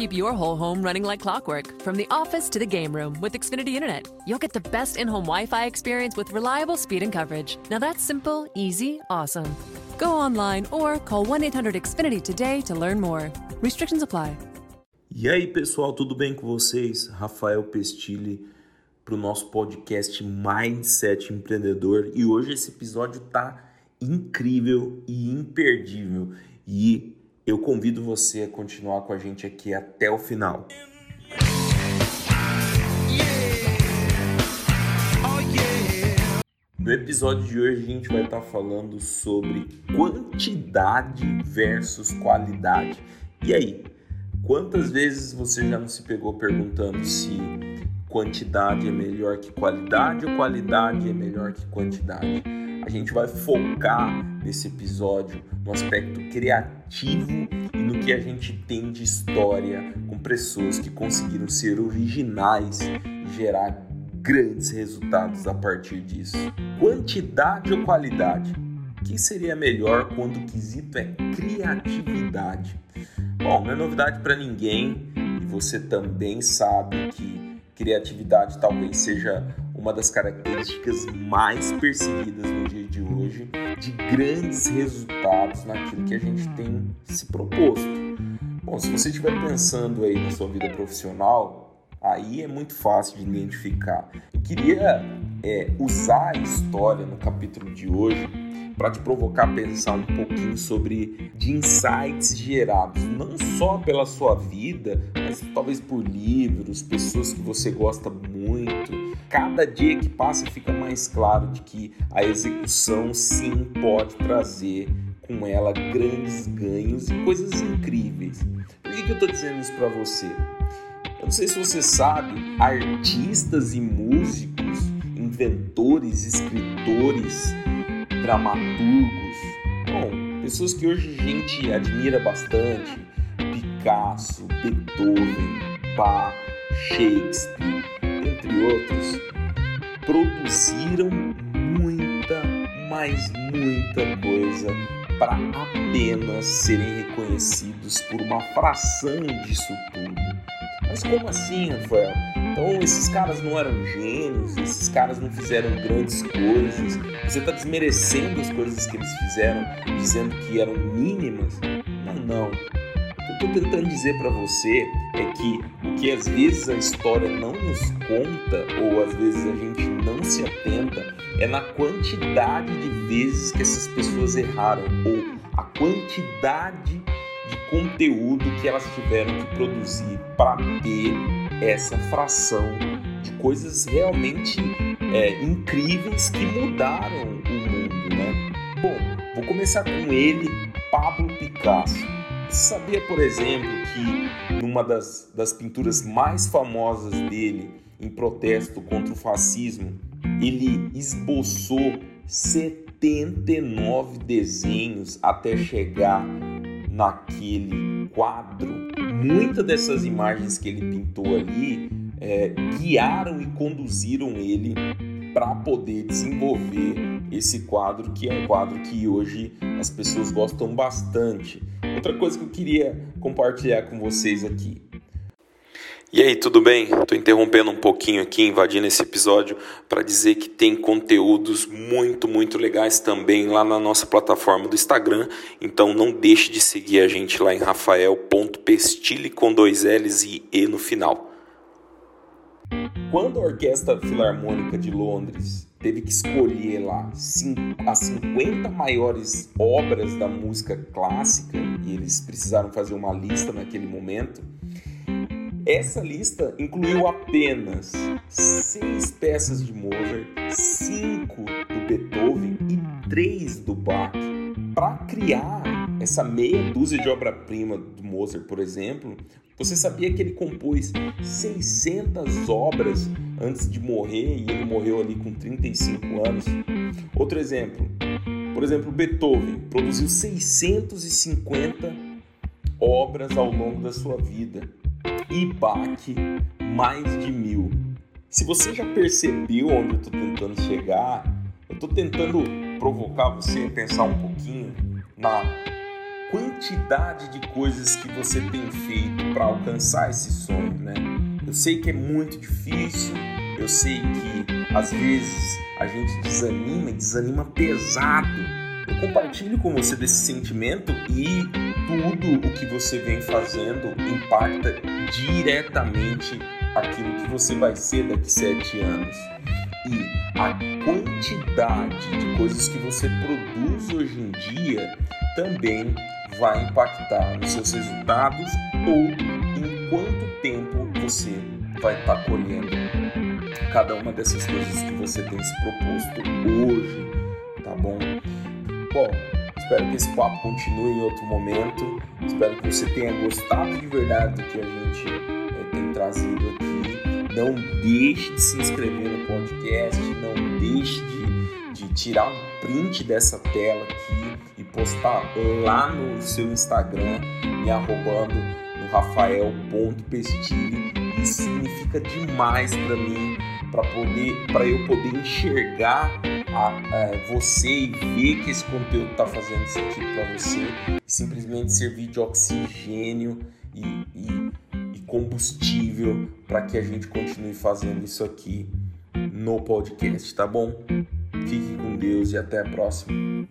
Keep your whole home running like clockwork, from the office to the game room with Xfinity Internet. You'll get the best in home Wi Fi experience with reliable speed and coverage. Now that's simple, easy, awesome. Go online or call 1 800 Xfinity today to learn more. Restrictions apply. E aí, pessoal, tudo bem com vocês? Rafael Pestilli para o nosso podcast Mindset Empreendedor. E hoje esse episódio tá incrível e imperdível. E eu convido você a continuar com a gente aqui até o final. No episódio de hoje a gente vai estar falando sobre quantidade versus qualidade. E aí, quantas vezes você já não se pegou perguntando se quantidade é melhor que qualidade ou qualidade é melhor que quantidade? Gente vai focar nesse episódio no aspecto criativo e no que a gente tem de história com pessoas que conseguiram ser originais e gerar grandes resultados a partir disso. Quantidade ou qualidade? O que seria melhor quando o quesito é criatividade? Bom, não é novidade para ninguém e você também sabe que criatividade talvez seja uma das características mais perseguidas no dia de hoje de grandes resultados naquilo que a gente tem se proposto. Bom, se você estiver pensando aí na sua vida profissional, aí é muito fácil de identificar. Eu queria é, usar a história no capítulo de hoje para te provocar a pensar um pouquinho sobre de insights gerados, não só pela sua vida, mas talvez por livros, pessoas que você gosta muito. Cada dia que passa fica mais claro de que a execução sim pode trazer com ela grandes ganhos e coisas incríveis. Por que, que eu estou dizendo isso para você? Eu não sei se você sabe, artistas e músicos, inventores, escritores, dramaturgos, bom, pessoas que hoje a gente admira bastante, Picasso, Beethoven, Bach, Shakespeare, entre outros, produziram muita, mas muita coisa para apenas serem reconhecidos por uma fração disso tudo. Mas como assim, Rafael? Então esses caras não eram gênios, esses caras não fizeram grandes coisas. Você está desmerecendo as coisas que eles fizeram, dizendo que eram mínimas? Não, não. Eu estou tentando dizer para você é que o que às vezes a história não nos conta, ou às vezes a gente não se atenta, é na quantidade de vezes que essas pessoas erraram, ou a quantidade de conteúdo que elas tiveram que produzir para ter essa fração de coisas realmente é, incríveis que mudaram o mundo, né? Bom, vou começar com ele, Pablo Picasso. Sabia, por exemplo, que numa das, das pinturas mais famosas dele, em protesto contra o fascismo, ele esboçou 79 desenhos até chegar naquele quadro. Muitas dessas imagens que ele pintou ali é, guiaram e conduziram ele para poder desenvolver esse quadro, que é um quadro que hoje as pessoas gostam bastante. Outra coisa que eu queria compartilhar com vocês aqui. E aí, tudo bem? Estou interrompendo um pouquinho aqui, invadindo esse episódio, para dizer que tem conteúdos muito, muito legais também lá na nossa plataforma do Instagram. Então não deixe de seguir a gente lá em rafael.pestilli com dois L's e E no final. Quando a Orquestra Filarmônica de Londres teve que escolher lá as 50 maiores obras da música clássica, e eles precisaram fazer uma lista naquele momento, essa lista incluiu apenas seis peças de Mozart, cinco do Beethoven e três do Bach. Para criar essa meia dúzia de obra-prima do Mozart, por exemplo, você sabia que ele compôs 600 obras antes de morrer e ele morreu ali com 35 anos? Outro exemplo, por exemplo, Beethoven produziu 650 obras ao longo da sua vida e Bach mais de mil. Se você já percebeu onde eu estou tentando chegar, eu estou tentando provocar você a pensar um pouquinho na quantidade de coisas que você tem feito para alcançar esse sonho, né? Eu sei que é muito difícil, eu sei que às vezes a gente desanima e desanima pesado. Eu compartilho com você desse sentimento e tudo o que você vem fazendo impacta diretamente aquilo que você vai ser daqui sete anos. E a quantidade de coisas que você produz hoje em dia também vai impactar nos seus resultados ou em quanto tempo você vai estar tá colhendo cada uma dessas coisas que você tem se proposto hoje, tá bom? Bom, espero que esse papo continue em outro momento. Espero que você tenha gostado de verdade do que a gente é, tem trazido aqui. Não deixe de se inscrever no podcast, não deixe de, de tirar um print dessa tela aqui e postar lá no seu Instagram, me arrobando no rafael.pestilli. Isso significa demais para mim, para poder, para eu poder enxergar a, a, você e ver que esse conteúdo está fazendo sentido para você simplesmente servir de oxigênio e, e, e combustível para que a gente continue fazendo isso aqui no podcast, tá bom? Fique com Deus e até a próxima.